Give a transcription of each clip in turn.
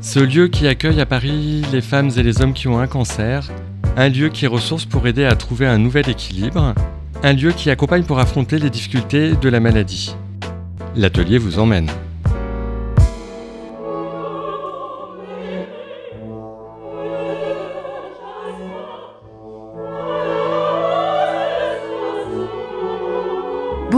ce lieu qui accueille à Paris les femmes et les hommes qui ont un cancer, un lieu qui ressource pour aider à trouver un nouvel équilibre, un lieu qui accompagne pour affronter les difficultés de la maladie. L'atelier vous emmène.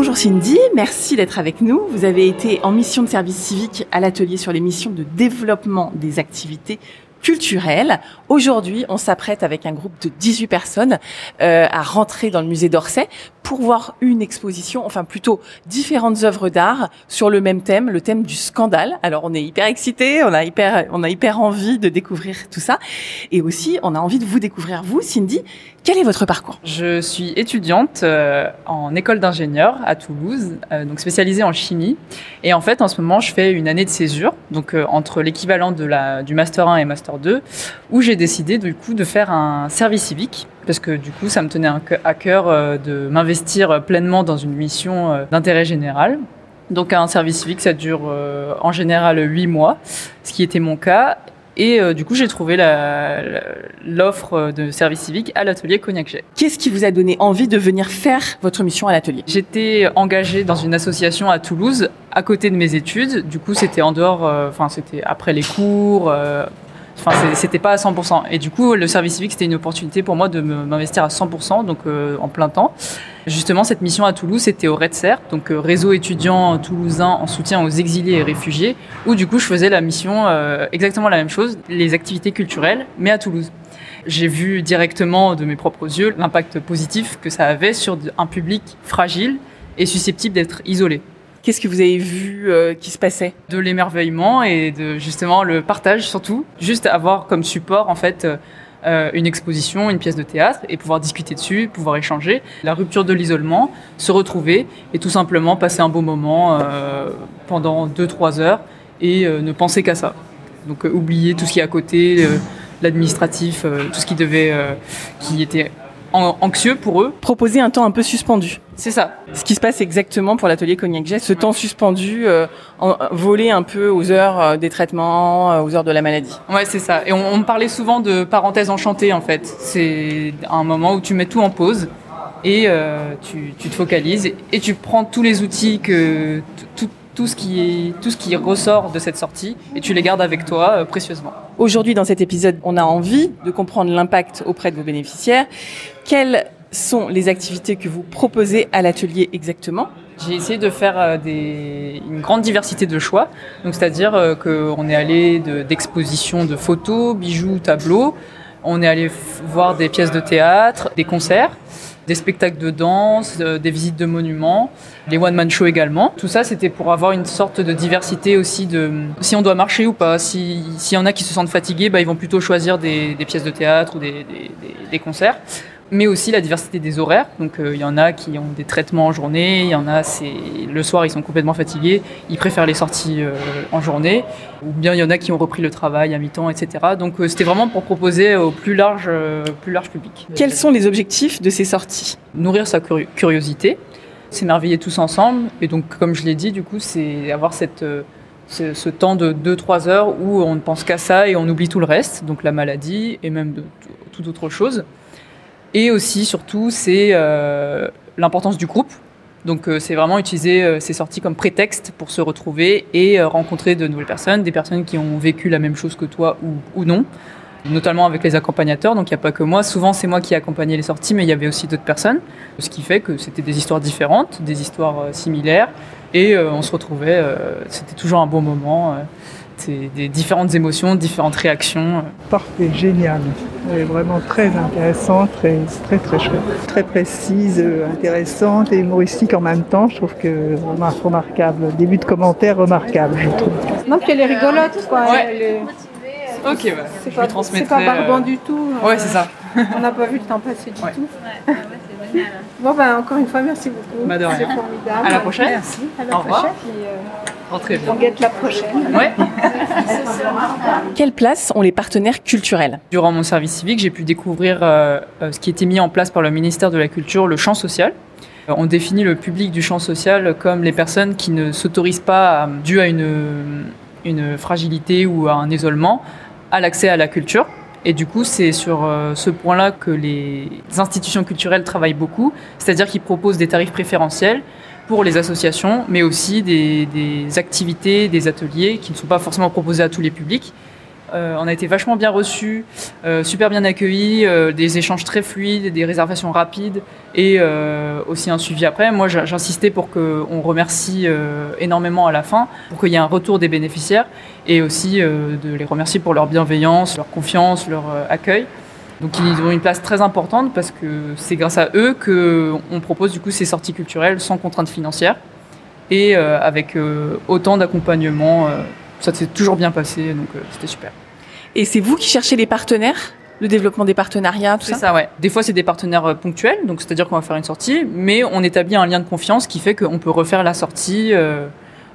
Bonjour Cindy, merci d'être avec nous. Vous avez été en mission de service civique à l'atelier sur les missions de développement des activités culturelles. Aujourd'hui, on s'apprête avec un groupe de 18 personnes euh, à rentrer dans le musée d'Orsay pour voir une exposition, enfin plutôt différentes œuvres d'art sur le même thème, le thème du scandale. Alors on est hyper excités, on a hyper, on a hyper envie de découvrir tout ça, et aussi on a envie de vous découvrir vous, Cindy. Quel est votre parcours? Je suis étudiante euh, en école d'ingénieur à Toulouse, euh, donc spécialisée en chimie. Et en fait, en ce moment, je fais une année de césure, donc euh, entre l'équivalent de la du master 1 et master 2, où j'ai décidé du coup de faire un service civique parce que du coup, ça me tenait à cœur euh, de m'investir pleinement dans une mission euh, d'intérêt général. Donc un service civique, ça dure euh, en général huit mois, ce qui était mon cas. Et euh, du coup, j'ai trouvé l'offre de service civique à l'atelier Cognac Jet. Qu'est-ce qui vous a donné envie de venir faire votre mission à l'atelier? J'étais engagée dans une association à Toulouse à côté de mes études. Du coup, c'était en dehors, euh, enfin, c'était après les cours. euh, Enfin, c'était pas à 100%. Et du coup, le service civique, c'était une opportunité pour moi de m'investir à 100%, donc euh, en plein temps. Justement, cette mission à Toulouse, c'était au REDSER, donc euh, réseau étudiant toulousain en soutien aux exilés et réfugiés, où du coup, je faisais la mission euh, exactement la même chose, les activités culturelles, mais à Toulouse. J'ai vu directement de mes propres yeux l'impact positif que ça avait sur un public fragile et susceptible d'être isolé. Qu'est-ce que vous avez vu euh, qui se passait? De l'émerveillement et de justement le partage surtout, juste avoir comme support en fait euh, une exposition, une pièce de théâtre et pouvoir discuter dessus, pouvoir échanger, la rupture de l'isolement, se retrouver et tout simplement passer un beau moment euh, pendant 2-3 heures et euh, ne penser qu'à ça. Donc euh, oublier tout ce qui est à côté, euh, l'administratif, euh, tout ce qui devait, euh, qui était anxieux pour eux. Proposer un temps un peu suspendu. C'est ça. Ce qui se passe exactement pour l'atelier Cognac Jet, ce temps suspendu, euh, en- volé un peu aux heures euh, des traitements, euh, aux heures de la maladie. Ouais, c'est ça. Et on, on me parlait souvent de parenthèse enchantée, en fait. C'est un moment où tu mets tout en pause et euh, tu, tu te focalises et tu prends tous les outils que tout, ce qui est tout ce qui ressort de cette sortie et tu les gardes avec toi euh, précieusement. Aujourd'hui, dans cet épisode, on a envie de comprendre l'impact auprès de vos bénéficiaires. Quelles sont les activités que vous proposez à l'atelier exactement? J'ai essayé de faire euh, des, une grande diversité de choix. Donc, c'est-à-dire euh, qu'on est allé de- d'expositions de photos, bijoux, tableaux. On est allé voir des pièces de théâtre, des concerts, des spectacles de danse, des visites de monuments, les one-man shows également. Tout ça, c'était pour avoir une sorte de diversité aussi de si on doit marcher ou pas. Si- S'il y en a qui se sentent fatigués, bah, ils vont plutôt choisir des, des pièces de théâtre ou des, des- des- des concerts mais aussi la diversité des horaires. Donc euh, il y en a qui ont des traitements en journée, il y en a c'est le soir ils sont complètement fatigués, ils préfèrent les sorties euh, en journée, ou bien il y en a qui ont repris le travail à mi-temps, etc. Donc euh, c'était vraiment pour proposer au plus large plus large public. Quels sont les objectifs de ces sorties? Nourrir sa curi- curiosité, s'émerveiller tous ensemble, et donc comme je l'ai dit du coup c'est avoir cette euh, ce, temps de 2-3 heures où on ne pense qu'à ça et on oublie tout le reste, donc la maladie et même de, tout- toute autre chose. Et aussi, surtout, c'est euh, l'importance du groupe. Donc, euh, c'est vraiment utiliser ces sorties comme prétexte pour se retrouver et rencontrer de nouvelles personnes, des personnes qui ont vécu la même chose que toi ou, ou non, notamment avec les accompagnateurs. Donc il n'y a pas que moi. Souvent c'est moi qui accompagnais les sorties, mais il y avait aussi d'autres personnes. Ce qui fait que c'était des histoires différentes, des histoires euh, similaires, et euh, on se retrouvait. euh, c'était toujours un bon moment. euh, c'est des différentes émotions, différentes réactions. Parfait, génial. Elle est vraiment très intéressante, très, très très chouette. Très précise, intéressante et humoristique en même temps. Je trouve que remar- remarquable. Début de commentaire remarquable, je trouve. Non, puis elle est rigolote, quoi. Ouais. Elle est- Ok, bah, C'est je pas, lui transmettrai. c'est pas barbant euh, du tout. Ouais, euh, c'est ça. On n'a pas vu le temps passer du tout. Bon, ben encore une fois, merci beaucoup. Bah. C'est formidable. À la prochaine. Merci. À la Au revoir. prochaine. Euh, bien. on guette la prochaine. Ouais. Quelle place ont les partenaires culturels? Durant mon service civique, j'ai pu découvrir euh, euh, ce qui était mis en place par le ministère de la Culture, le champ social. Euh, On définit le public du champ social comme les personnes qui ne s'autorisent pas, dû à une, une fragilité ou à un isolement, à l'accès à la culture. Et du coup, c'est sur euh, ce point-là que les institutions culturelles travaillent beaucoup, c'est-à-dire qu'ils proposent des tarifs préférentiels pour les associations, mais aussi des, des activités, des ateliers qui ne sont pas forcément proposés à tous les publics. Euh, on a été vachement bien reçus, euh, super bien accueillis, euh, des échanges très fluides, des réservations rapides et aussi un suivi après. Moi, j'insistais pour qu'on remercie énormément à la fin, pour qu'il y ait un retour des bénéficiaires et aussi de les remercier pour leur bienveillance, leur confiance, leur accueil. Donc ils ont une place très importante parce que c'est grâce à eux qu'on propose du coup ces sorties culturelles sans contraintes financières et avec autant d'accompagnement. Euh, ça s'est toujours bien passé, donc euh, c'était super. Et c'est vous qui cherchez les partenaires Le développement des partenariats, tout C'est ça? ça, ouais. Des fois, c'est des partenaires euh, ponctuels, donc c'est-à-dire qu'on va faire une sortie, mais on établit un lien de confiance qui fait qu'on peut refaire la sortie euh,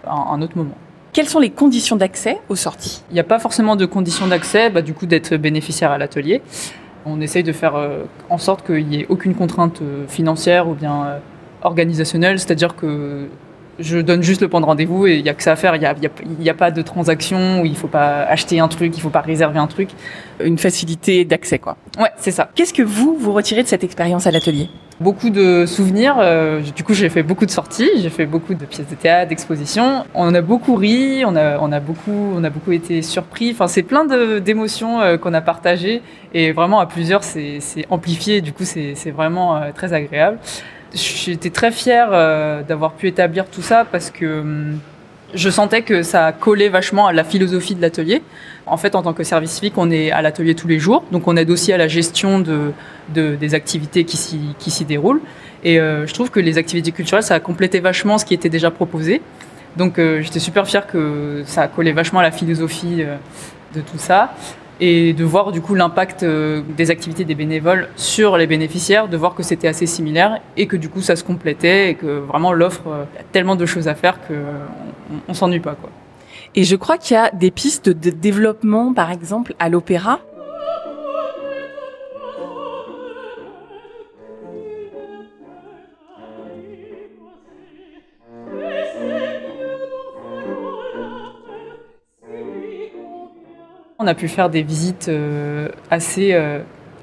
à un autre moment. Quelles sont les conditions d'accès aux sorties? Il n'y a pas forcément de conditions d'accès, bah, du coup, d'être bénéficiaire à l'atelier. On essaye de faire euh, en sorte qu'il n'y ait aucune contrainte euh, financière ou bien euh, organisationnelle, c'est-à-dire que je donne juste le point de rendez-vous et il n'y a que ça à faire. Il n'y a, pas de transaction où il ne faut pas acheter un truc, il ne faut pas réserver un truc. Une facilité d'accès, quoi. Ouais, c'est ça. Qu'est-ce que vous, vous retirez de cette expérience à l'atelier? Beaucoup de souvenirs. euh, du coup, j'ai fait beaucoup de sorties, j'ai fait beaucoup de pièces de théâtre, d'expositions. On a beaucoup ri, on a, on a beaucoup, on a beaucoup été surpris. Enfin, c'est plein d'émotions euh, qu'on a partagées et vraiment à plusieurs, c'est amplifié. Du coup, c'est c'est vraiment euh, très agréable. J'étais très fière euh, d'avoir pu établir tout ça parce que hum, je sentais que ça collait vachement à la philosophie de l'atelier. En fait, en tant que service civique, on est à l'atelier tous les jours, donc on aide aussi à la gestion de, de- des activités qui s'y déroulent. Et euh, je trouve que les activités culturelles, ça a complété vachement ce qui était déjà proposé. Donc euh, j'étais super fière que ça collé vachement à la philosophie de tout ça. Et de voir du coup l'impact euh, des activités des bénévoles sur les bénéficiaires, de voir que c'était assez similaire et que du coup ça se complétait et que vraiment l'offre, euh, a tellement de choses à faire qu'on on, on s'ennuie pas. quoi. Et je crois qu'il y a des pistes de développement, par exemple, à l'opéra. On a pu faire des visites euh, assez euh,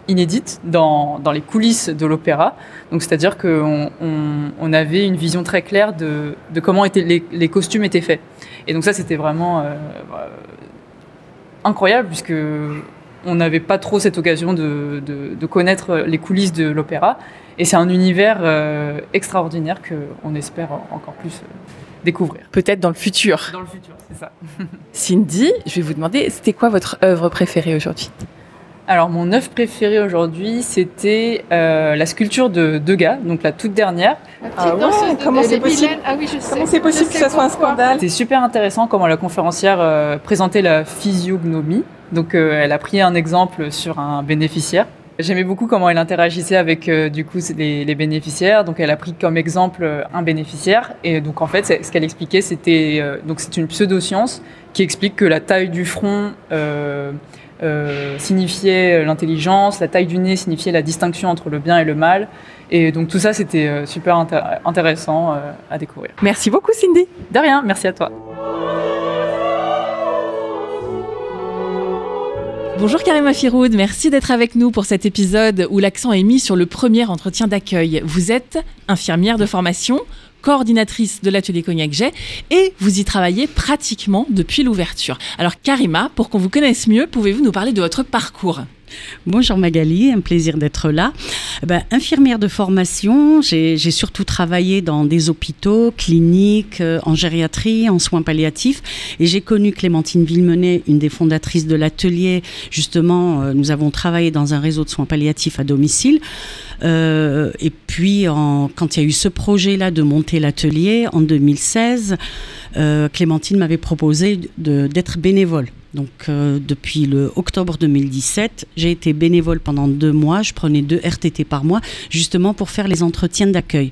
inédites dans, dans les coulisses de l'opéra. Donc, c'est-à-dire qu'on on, on avait une vision très claire de, de comment étaient les, les costumes étaient faits. Et donc ça, c'était vraiment euh, incroyable puisque on n'avait pas trop cette occasion de, de- connaître les coulisses de l'opéra. Et c'est un univers euh, extraordinaire qu'on espère encore plus découvrir. Peut-être dans le futur. Dans le futur, c'est ça. Cindy, je vais vous demander, c'était quoi votre œuvre préférée aujourd'hui? Alors, mon œuvre préférée aujourd'hui, c'était euh, la sculpture de Degas, donc la toute dernière. Ah ouais, comment c'est possible Ah oui, je sais. Comment c'est possible que ça soit un scandale? C'était super intéressant comment la conférencière euh, présentait la physiognomie. Donc, euh, elle a pris un exemple sur un bénéficiaire. J'aimais beaucoup comment elle interagissait avec euh, du coup les, les bénéficiaires. Donc, elle a pris comme exemple euh, un bénéficiaire. Et donc, en fait, ce qu'elle expliquait, c'était euh, donc c'est une pseudoscience qui explique que la taille du front euh, signifiait l'intelligence, la taille du nez signifiait la distinction entre le bien et le mal. Et donc, tout ça, c'était super intér- intéressant à découvrir. Merci beaucoup, Cindy. De rien, merci à toi. Bonjour Karima Firoud, merci d'être avec nous pour cet épisode où l'accent est mis sur le premier entretien d'accueil. Vous êtes infirmière de formation. coordinatrice de l'atelier Cognac Jet, et vous y travaillez pratiquement depuis l'ouverture. Alors Karima, pour qu'on vous connaisse mieux, pouvez-vous nous parler de votre parcours? Bonjour Magali, un plaisir d'être là. Ben, infirmière de formation, j'ai surtout travaillé dans des hôpitaux, cliniques, euh, en gériatrie, en soins palliatifs. Et j'ai connu Clémentine Villemenet, une des fondatrices de l'atelier. Justement, euh, nous avons travaillé dans un réseau de soins palliatifs à domicile. Euh, et puis, quand il y a eu ce projet-là de monter l'atelier en 2016, Clémentine m'avait proposé d'être bénévole. Donc euh, depuis le octobre 2017, j'ai été bénévole pendant deux mois. Je prenais deux RTT par mois, justement pour faire les entretiens d'accueil.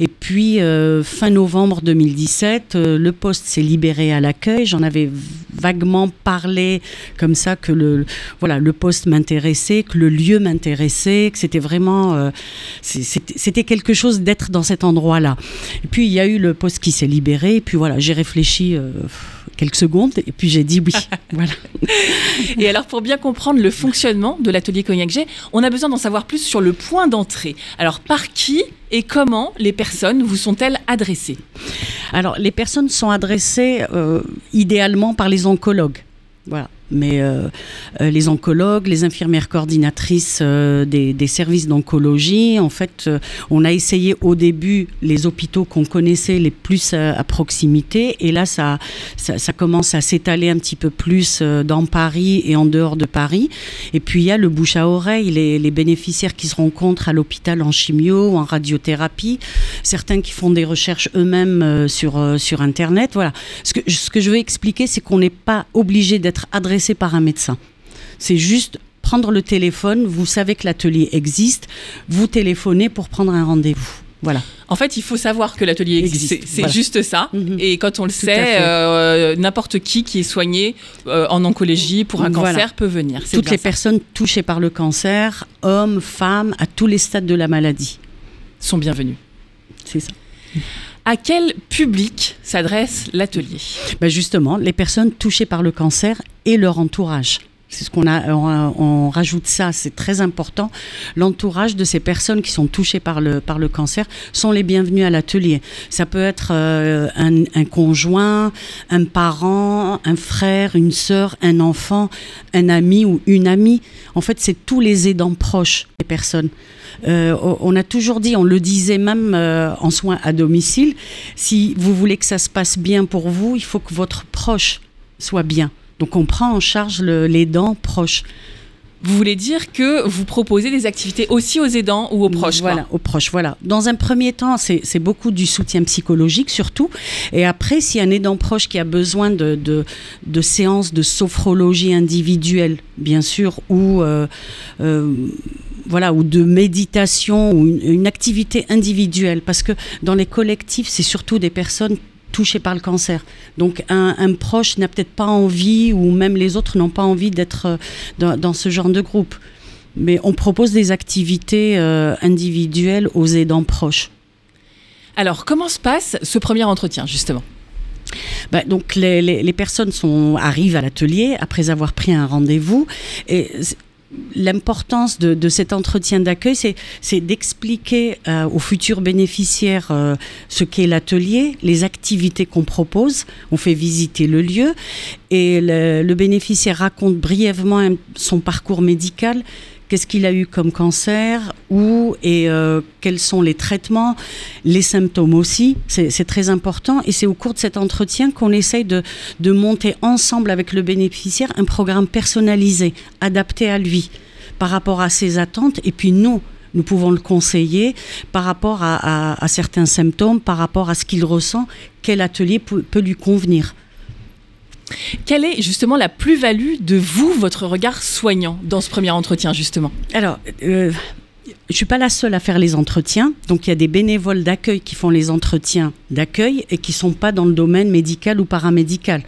Et puis euh, fin novembre 2017, euh, le poste s'est libéré à l'accueil. J'en avais vaguement parlé comme ça que le voilà le poste m'intéressait, que le lieu m'intéressait, que c'était vraiment c'était quelque chose d'être dans cet endroit-là. Et puis il y a eu le poste qui s'est libéré. Et puis voilà, j'ai réfléchi quelques secondes et puis j'ai dit oui. voilà. Et alors pour bien comprendre le fonctionnement de l'atelier Cognac G, on a besoin d'en savoir plus sur le point d'entrée. Alors par qui et comment les personnes vous sont-elles adressées? Alors les personnes sont adressées euh, idéalement par les oncologues. Voilà mais euh, euh, les oncologues, les infirmières coordinatrices euh, des, services d'oncologie, en fait, on a essayé au début les hôpitaux qu'on connaissait les plus à, proximité, et là, ça, commence à s'étaler un petit peu plus dans Paris et en dehors de Paris. Et puis, il y a le bouche à oreille, les, bénéficiaires qui se rencontrent à l'hôpital en chimio ou en radiothérapie, certains qui font des recherches eux-mêmes sur, sur Internet. Voilà. Ce que je veux expliquer, c'est qu'on n'est pas obligé d'être adressé par un médecin. C'est juste prendre le téléphone, vous savez que l'atelier existe, vous téléphonez pour prendre un rendez-vous. Voilà. En fait, il faut savoir que l'atelier existe. C'est juste ça. Mhm. Et quand on le sait, euh, n'importe qui qui est soigné euh, en oncologie pour un cancer peut venir. Toutes les personnes touchées par le cancer, hommes, femmes, à tous les stades de la maladie, sont bienvenus. C'est ça. À quel public s'adresse l'atelier? Ben Justement, les personnes touchées par le cancer et leur entourage. C'est ce qu'on a, on, rajoute ça, c'est très important. L'entourage de ces personnes qui sont touchées par le, par le cancer sont les bienvenus à l'atelier. Ça peut être euh, un, conjoint, un parent, un frère, une sœur, un enfant, un ami ou une amie. En fait, c'est tous les aidants proches des personnes. Euh, on a toujours dit, on le disait même euh, en soins à domicile, si vous voulez que ça se passe bien pour vous, il faut que votre proche soit bien. Donc on prend en charge les dents proches. Vous voulez dire que vous proposez des activités aussi aux aidants ou aux proches Voilà, aux proches, voilà. Dans un premier temps, c'est beaucoup du soutien psychologique surtout. Et après, s'il y a un aidant proche qui a besoin de, de, séances de sophrologie individuelle, bien sûr, ou euh, voilà, ou de méditation ou une, activité individuelle, parce que dans les collectifs, c'est surtout des personnes touchées par le cancer. Donc un, proche n'a peut-être pas envie, ou même les autres n'ont pas envie d'être euh, dans, ce genre de groupe. Mais on propose des activités euh, individuelles aux aidants proches. Alors, comment se passe ce premier entretien, justement? Bah, donc les, les, personnes sont, arrivent à l'atelier après avoir pris un rendez-vous et l'importance de, cet entretien d'accueil, c'est d'expliquer euh, aux futurs bénéficiaires euh, ce qu'est l'atelier, les activités qu'on propose. On fait visiter le lieu et le bénéficiaire raconte brièvement son parcours médical qu'est-ce qu'il a eu comme cancer, où et euh, quels sont les traitements, les symptômes aussi, c'est très important. Et c'est au cours de cet entretien qu'on essaye de, monter ensemble avec le bénéficiaire un programme personnalisé, adapté à lui, par rapport à ses attentes. Et puis nous, nous pouvons le conseiller par rapport à, certains symptômes, par rapport à ce qu'il ressent, quel atelier peut lui convenir. Quelle est justement la plus-value de vous, votre regard soignant, dans ce premier entretien, justement? Alors, euh, je suis pas la seule à faire les entretiens. Donc, il y a des bénévoles d'accueil qui font les entretiens d'accueil et qui sont pas dans le domaine médical ou paramédical.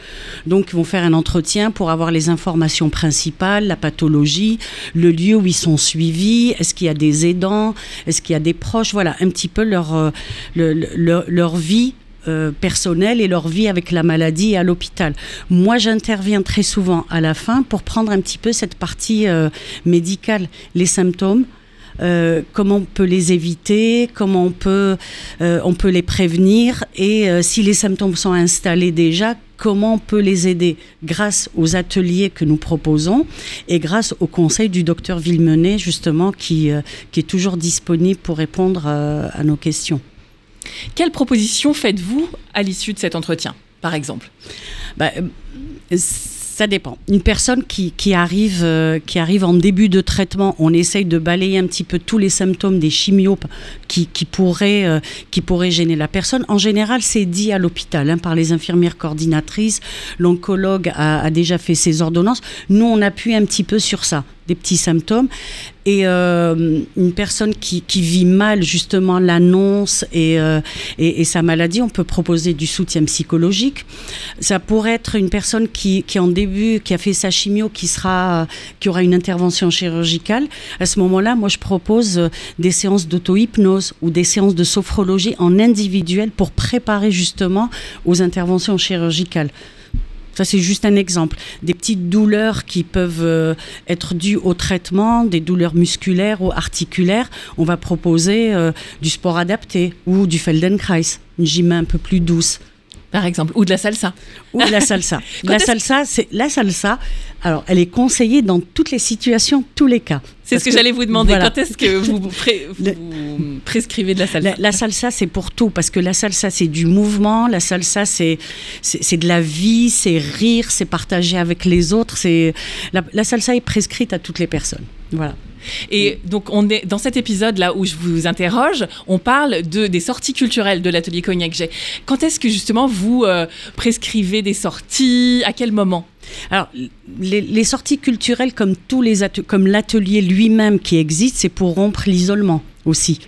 Donc, ils vont faire un entretien pour avoir les informations principales, la pathologie, le lieu où ils sont suivis, est-ce qu'il y a des aidants, est-ce qu'il y a des proches, voilà, un petit peu leur, euh, leur vie euh, personnel et leur vie avec la maladie à l'hôpital. Moi, j'interviens très souvent à la fin pour prendre un petit peu cette partie euh, médicale, les symptômes, euh, comment on peut les éviter, comment on peut, on peut les prévenir et si les symptômes sont installés déjà, comment on peut les aider? Grâce aux ateliers que nous proposons et grâce au conseil du docteur Villemenet, justement, qui, est toujours disponible pour répondre à nos questions. Quelles propositions faites-vous à l'issue de cet entretien, par exemple? Bah, euh, ça dépend. Une personne qui, qui arrive, euh, qui arrive en début de traitement, on essaye de balayer un petit peu tous les symptômes des chimios qui, qui, pourraient, euh, qui pourraient gêner la personne. En général, c'est dit à l'hôpital hein, par les infirmières coordinatrices. L'oncologue a, a déjà fait ses ordonnances. Nous, on appuie un petit peu sur ça des petits symptômes. Et euh, une personne qui, vit mal justement l'annonce et, euh, et, et, sa maladie, on peut proposer du soutien psychologique. Ça pourrait être une personne qui, qui en début, qui a fait sa chimio, qui, sera, qui aura une intervention chirurgicale. À ce moment-là, moi, je propose des séances d'auto-hypnose ou des séances de sophrologie en individuel pour préparer justement aux interventions chirurgicales. Ça, c'est juste un exemple. Des petites douleurs qui peuvent euh, être dues au traitement, des douleurs musculaires ou articulaires. On va proposer euh, du sport adapté ou du Feldenkrais, une gym un peu plus douce. Par exemple, ou de la salsa. Ou de la salsa. la salsa, c'est la salsa. Alors, elle est conseillée dans toutes les situations, tous les cas. C'est ce que, que j'allais vous demander. Voilà. Quand est-ce que vous, pré vous prescrivez de la salsa? La, la salsa, c'est pour tout, parce que la salsa, c'est du mouvement. La salsa, c'est c'est de la vie, c'est rire, c'est partager avec les autres. C'est la, la salsa est prescrite à toutes les personnes. Voilà. Et donc, on est dans cet épisode-là où je vous interroge, on parle de, des sorties culturelles de l'atelier Cognac J. Quand est-ce que justement vous euh, prescrivez des sorties? À quel moment? Alors, les, les, sorties culturelles, comme tous les comme l'atelier lui-même qui existe, c'est pour rompre l'isolement aussi.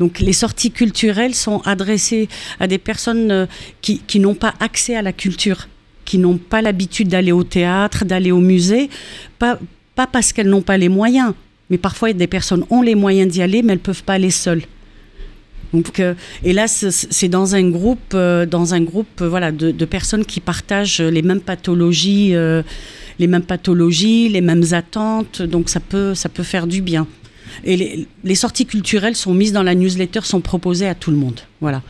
Donc, les sorties culturelles sont adressées à des personnes euh, qui, qui n'ont pas accès à la culture, qui n'ont pas l'habitude d'aller au théâtre, d'aller au musée, pas, pas parce qu'elles n'ont pas les moyens, mais parfois des personnes ont les moyens d'y aller, mais elles peuvent pas aller seules. Donc, euh, et là, c'est dans un groupe, euh, dans un groupe, euh, voilà, de, de, personnes qui partagent les mêmes pathologies, les mêmes pathologies, les mêmes attentes. Donc, ça peut, ça peut faire du bien. Et les, les, sorties culturelles sont mises dans la newsletter, sont proposées à tout le monde. Voilà.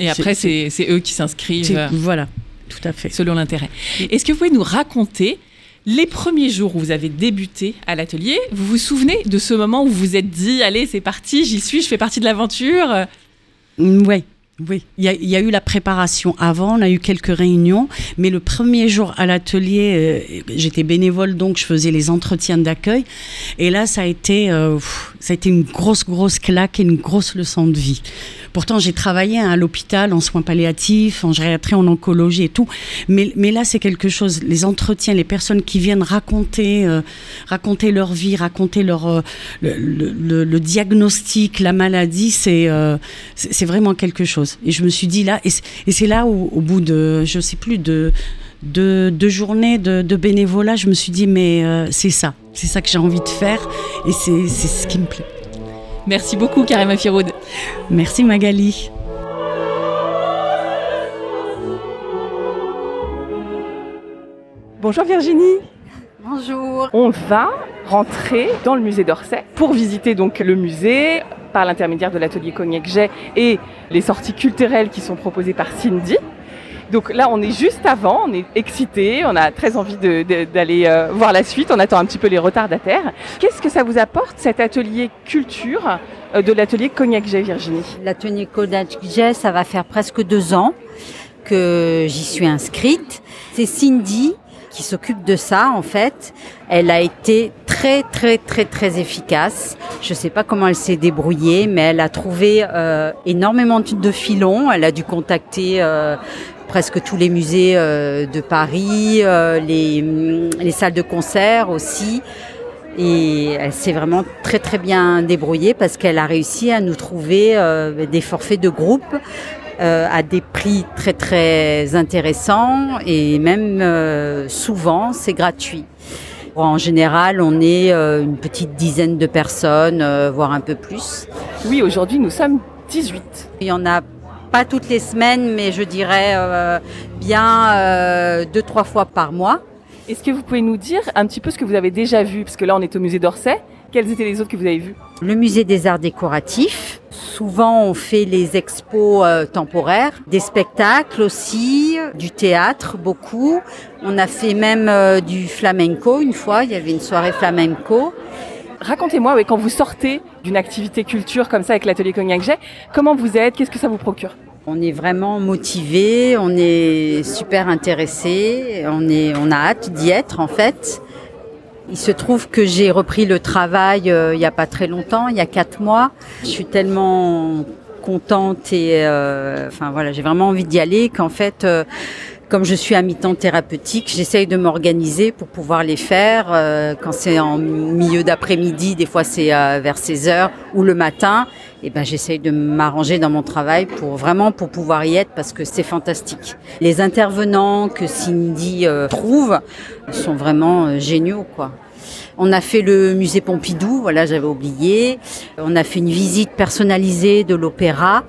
Et après, c'est eux qui s'inscrivent. Voilà, tout à fait. Selon l'intérêt. Est-ce que vous pouvez nous raconter les premiers jours où vous avez débuté à l'atelier, vous vous souvenez de ce moment où vous vous êtes dit, allez, c'est parti, j'y suis, je fais partie de l'aventure? Oui. Oui, il y, a, il y, a eu la préparation avant, on a eu quelques réunions, mais le premier jour à l'atelier, euh, j'étais bénévole donc je faisais les entretiens d'accueil, et là ça a été, euh, ça a été une grosse grosse claque et une grosse leçon de vie. Pourtant j'ai travaillé hein, à l'hôpital en soins palliatifs, en gériatrie, en oncologie et tout, mais, là c'est quelque chose. Les entretiens, les personnes qui viennent raconter, euh, raconter leur vie, raconter leur euh, le, diagnostic, la maladie, c'est c'est vraiment quelque chose. Et je me suis dit là, et c'est là où, au bout de, je sais plus, de journées de, bénévolat, je me suis dit, mais euh, c'est ça, c'est ça que j'ai envie de faire, et c'est ce qui me plaît. Merci beaucoup, Karima Firoud. Merci, Magali. Bonjour Virginie. Bonjour. On va rentrer dans le musée d'Orsay pour visiter donc le musée par l'intermédiaire de l'atelier Cognac Jet et les sorties culturelles qui sont proposées par Cindy. Donc là, on est juste avant, on est excité, on a très envie d'aller euh, voir la suite, on attend un petit peu les retardataires. Qu'est-ce que ça vous apporte cet atelier culture euh, de l'atelier Cognac Jet, Virginie? L'atelier Cognac Jet, ça va faire presque deux ans que j'y suis inscrite. C'est Cindy qui s'occupe de ça en fait. Elle a été très très très très efficace. Je sais pas comment elle s'est débrouillée, mais elle a trouvé euh, énormément de filons. Elle a dû contacter presque tous les musées euh, de Paris, euh, les, les salles de concert aussi. Et elle s'est vraiment très très bien débrouillée parce qu'elle a réussi à nous trouver euh, des forfaits de groupe euh, à des prix très très intéressants et même euh, souvent c'est gratuit. En général, on est euh, une petite dizaine de personnes, voire un peu plus. Oui, aujourd'hui nous sommes 18. Il y en a pas toutes les semaines, mais je dirais euh, bien deux trois fois par mois. Est-ce que vous pouvez nous dire un petit peu ce que vous avez déjà vu? Parce que là, on est au musée d'Orsay. Quels étaient les autres que vous avez vus? Le musée des arts décoratifs. Souvent, on fait les expos euh, temporaires, des spectacles aussi, du théâtre beaucoup. On a fait même euh, du flamenco une fois. Il y avait une soirée flamenco. Racontez-moi, quand vous sortez d'une activité culture comme ça avec l'atelier Cognac Jet, comment vous êtes Qu'est-ce que ça vous procure? On est vraiment motivé, on est super intéressé, on, est, on a hâte d'y être en fait. Il se trouve que j'ai repris le travail euh, il n'y a pas très longtemps, il y a quatre mois. Je suis tellement contente et euh, enfin voilà, j'ai vraiment envie d'y aller qu'en fait euh, comme je suis à mi-temps thérapeutique, j'essaye de m'organiser pour pouvoir les faire. Euh, quand c'est en milieu d'après-midi, des fois c'est euh, vers 16 heures ou le matin, et ben j'essaye de m'arranger dans mon travail pour vraiment pour pouvoir y être parce que c'est fantastique. Les intervenants que Cindy euh, trouve sont vraiment géniaux quoi. On a fait le musée Pompidou, voilà, j'avais oublié. On a fait une visite personnalisée de l'opéra.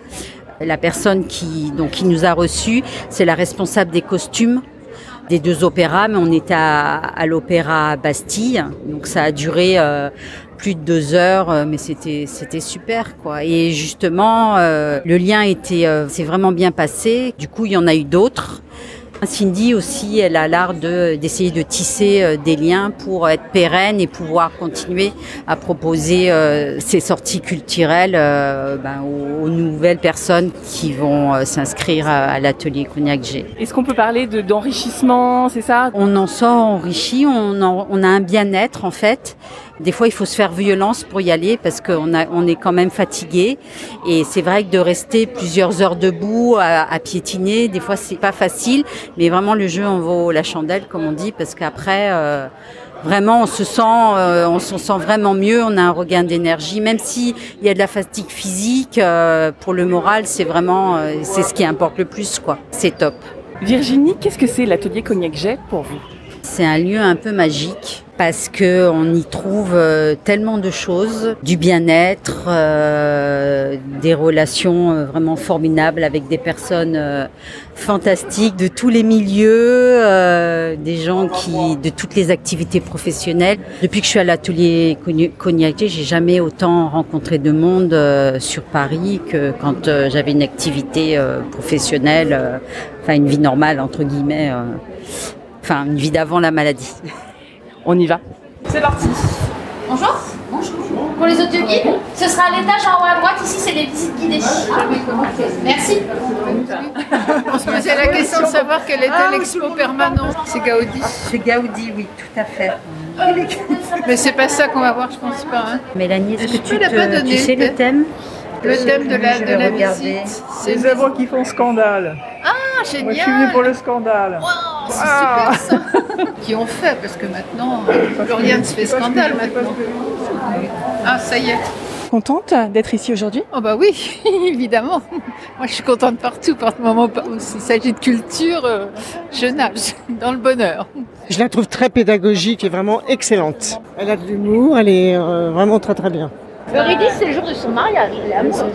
La personne qui, donc, qui nous a reçus, c'est la responsable des costumes des deux opéras, mais on était à, à l'opéra Bastille, donc ça a duré euh, plus de deux heures, euh, mais c'était c'était super quoi. Et justement, euh, le lien était c'est vraiment bien passé. Du coup, il y en a eu d'autres. Cindy aussi, elle a l'art de, d'essayer de tisser euh, des liens pour être pérenne et pouvoir continuer à proposer euh, ces sorties culturelles euh, ben, aux, nouvelles personnes qui vont s'inscrire à, l'atelier Cognac G. Est-ce qu'on peut parler de, d'enrichissement, c'est ça? On en sort enrichi, on, en, on a un bien-être en fait. Des fois, il faut se faire violence pour y aller parce qu'on on est quand même fatigué. Et c'est vrai que de rester plusieurs heures debout à, à piétiner, des fois, c'est pas facile. Mais vraiment, le jeu en vaut la chandelle, comme on dit, parce qu'après, euh, vraiment, on se sent, euh, on se sent vraiment mieux. On a un regain d'énergie, même si il y a de la fatigue physique. Euh, pour le moral, c'est vraiment, euh, c'est ce qui importe le plus, quoi. C'est top. Virginie, qu'est-ce que c'est l'atelier Cognac Jet pour vous? C'est un lieu un peu magique parce que on y trouve euh, tellement de choses, du bien-être, euh, des relations euh, vraiment formidables avec des personnes euh, fantastiques de tous les milieux, euh, des gens qui de toutes les activités professionnelles. Depuis que je suis à l'atelier Cognac, j'ai jamais autant rencontré de monde sur Paris que quand j'avais une activité professionnelle, enfin une vie normale entre guillemets, enfin une vie d'avant la maladie. On y va. C'est parti. Bonjour. Bonjour. Pour les audioguides, ce sera à l'étage en haut à droite. Ici, c'est les visites guidées. Merci. On se posait la question de savoir quelle était l'expo permanente. C'est Gaudi. C'est Gaudi, oui, tout à fait. Mais c'est pas ça qu'on va voir, je pense pas. Hein. Mélanie, est-ce que tu, la pas te, tu sais le thème Le thème de la, de la visite. C'est Les œuvres qui font scandale. Ah, Moi, je suis venue génial. pour le scandale. Oh, c'est Ah. super ça. qui ont fait, parce que maintenant, plus rien ne se fait scandale maintenant. Ah, ça y est. Contente d'être ici aujourd'hui? Oh bah oui, évidemment. Moi, je suis contente partout, par le moment où il s'agit de culture, euh, je nage dans le bonheur. Je la trouve très pédagogique et vraiment excellente. Elle a de l'humour, elle est euh, vraiment très très bien. Eurydice, c'est le jour de son mariage. Elle est amoureuse.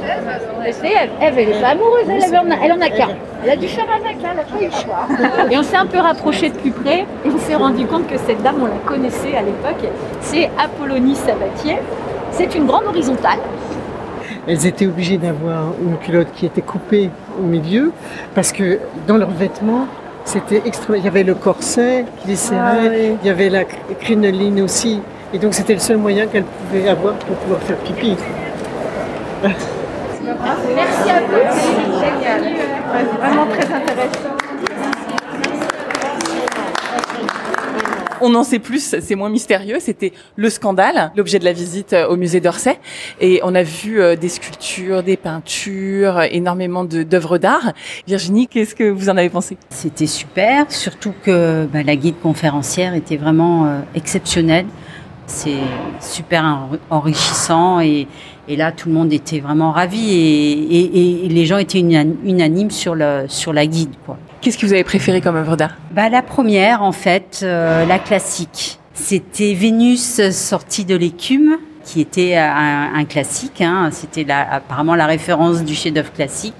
Et c'est Eve. Eve, elle est pas amoureuse. Elle, elle en a, elle en a qu'un. Elle a dû faire avec, elle n'a pas eu le choix. Et on s'est un peu rapproché de plus près et on s'est rendu compte que cette dame, on la connaissait à l'époque. C'est Apollonie Sabatier. C'est une grande horizontale. Elles étaient obligées d'avoir une culotte qui était coupée au milieu parce que dans leurs vêtements, c'était extrêmement. Il y avait le corset qui les serrait, il y avait la cr- crinoline aussi. Et donc c'était le seul moyen qu'elles pouvaient avoir pour pouvoir faire pipi. Merci à vous. C'est génial. Vraiment très intéressant. On en sait plus, c'est moins mystérieux. C'était le scandale, l'objet de la visite euh, au musée d'Orsay. Et on a vu euh, des sculptures, des peintures, énormément de- d'œuvres d'art. Virginie, qu'est-ce que vous en avez pensé? C'était super, surtout que bah, la guide conférencière était vraiment euh, exceptionnelle. C'est super enri- enrichissant et, et là tout le monde était vraiment ravi et, et- et les gens étaient unan- unanimes sur, le, sur la guide. Qu'est-ce que vous avez préféré comme œuvre d'art? Bah, la première, en fait, euh, la classique. C'était Vénus sortie de l'écume, qui était un, un classique. Hein. C'était apparemment la référence du chef-d'œuvre classique.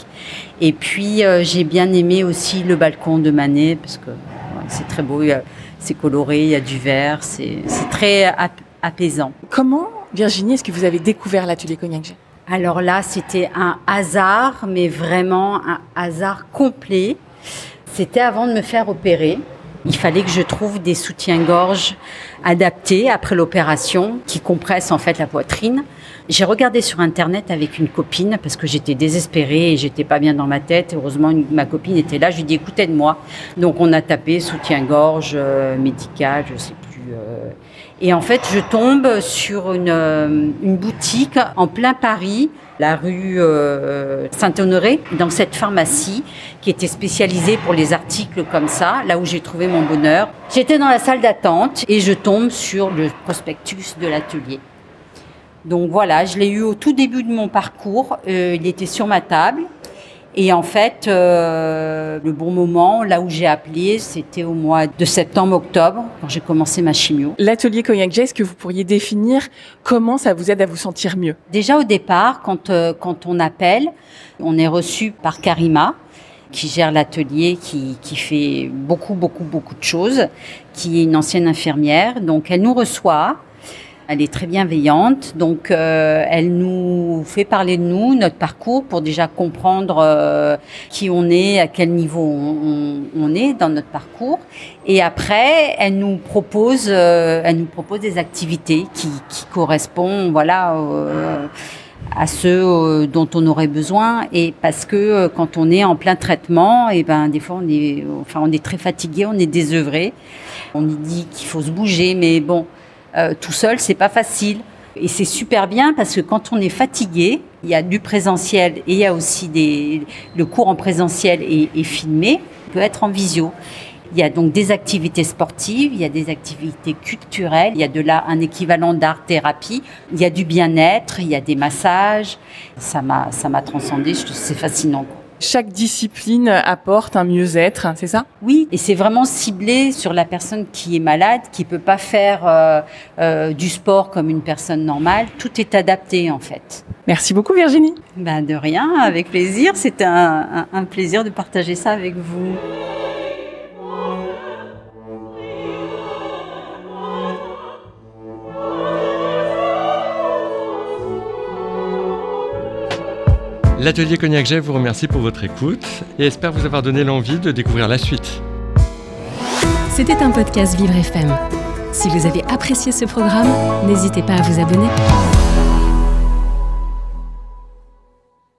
Et puis, euh, j'ai bien aimé aussi le balcon de Manet, parce que ouais, c'est très beau, a- c'est coloré, il y a du vert, c'est très ap- apaisant. Comment Virginie, est-ce que vous avez découvert l'atelier Cognac Alors là, c'était un hasard, mais vraiment un hasard complet. C'était avant de me faire opérer. Il fallait que je trouve des soutiens-gorge adaptés après l'opération qui compressent en fait la poitrine. J'ai regardé sur internet avec une copine parce que j'étais désespérée et j'étais pas bien dans ma tête. Heureusement, ma copine était là. Je lui dit écoutez de moi. Donc on a tapé soutien-gorge euh, médical, je sais plus. euh. Et en fait, je tombe sur une, euh, une boutique en plein Paris, la rue euh, Saint-Honoré, dans cette pharmacie qui était spécialisée pour les articles comme ça, là où j'ai trouvé mon bonheur. J'étais dans la salle d'attente et je tombe sur le prospectus de l'atelier. Donc voilà, je l'ai eu au tout début de mon parcours. Euh, il était sur ma table. Et en fait, euh, le bon moment, là où j'ai appelé, c'était au mois de septembre-octobre, quand j'ai commencé ma chimio. L'atelier Cognac G, est-ce que vous pourriez définir comment ça vous aide à vous sentir mieux? Déjà au départ, quand, euh, quand on appelle, on est reçu par Karima, qui gère l'atelier, qui, qui fait beaucoup, beaucoup, beaucoup de choses, qui est une ancienne infirmière. Donc elle nous reçoit. Elle est très bienveillante, donc euh, elle nous fait parler de nous, notre parcours, pour déjà comprendre euh, qui on est, à quel niveau on, on- est dans notre parcours. Et après, elle nous propose, euh, elle nous propose des activités qui, qui correspondent, voilà. euh, à ceux euh, dont on aurait besoin et parce que euh, quand on est en plein traitement et ben des fois on est enfin on est très fatigué on est désœuvré on nous dit qu'il faut se bouger mais bon euh, tout seul c'est pas facile et c'est super bien parce que quand on est fatigué il y a du présentiel et il y a aussi des le cours en présentiel est filmé il peut être en visio il y a donc des activités sportives, il y a des activités culturelles, il y a de là un équivalent d'art-thérapie, il y a du bien-être, il y a des massages. Ça m'a, ça transcendé, c'est fascinant. Chaque discipline apporte un mieux-être, c'est ça? Oui, et c'est vraiment ciblé sur la personne qui est malade, qui peut pas faire euh, euh, du sport comme une personne normale. Tout est adapté en fait. Merci beaucoup Virginie. Ben de rien, avec plaisir. C'était un, un- un plaisir de partager ça avec vous. L'atelier Cognac vous remercie pour votre écoute et espère vous avoir donné l'envie de découvrir la suite. C'était un podcast Vivre FM. Si vous avez apprécié ce programme, n'hésitez pas à vous abonner.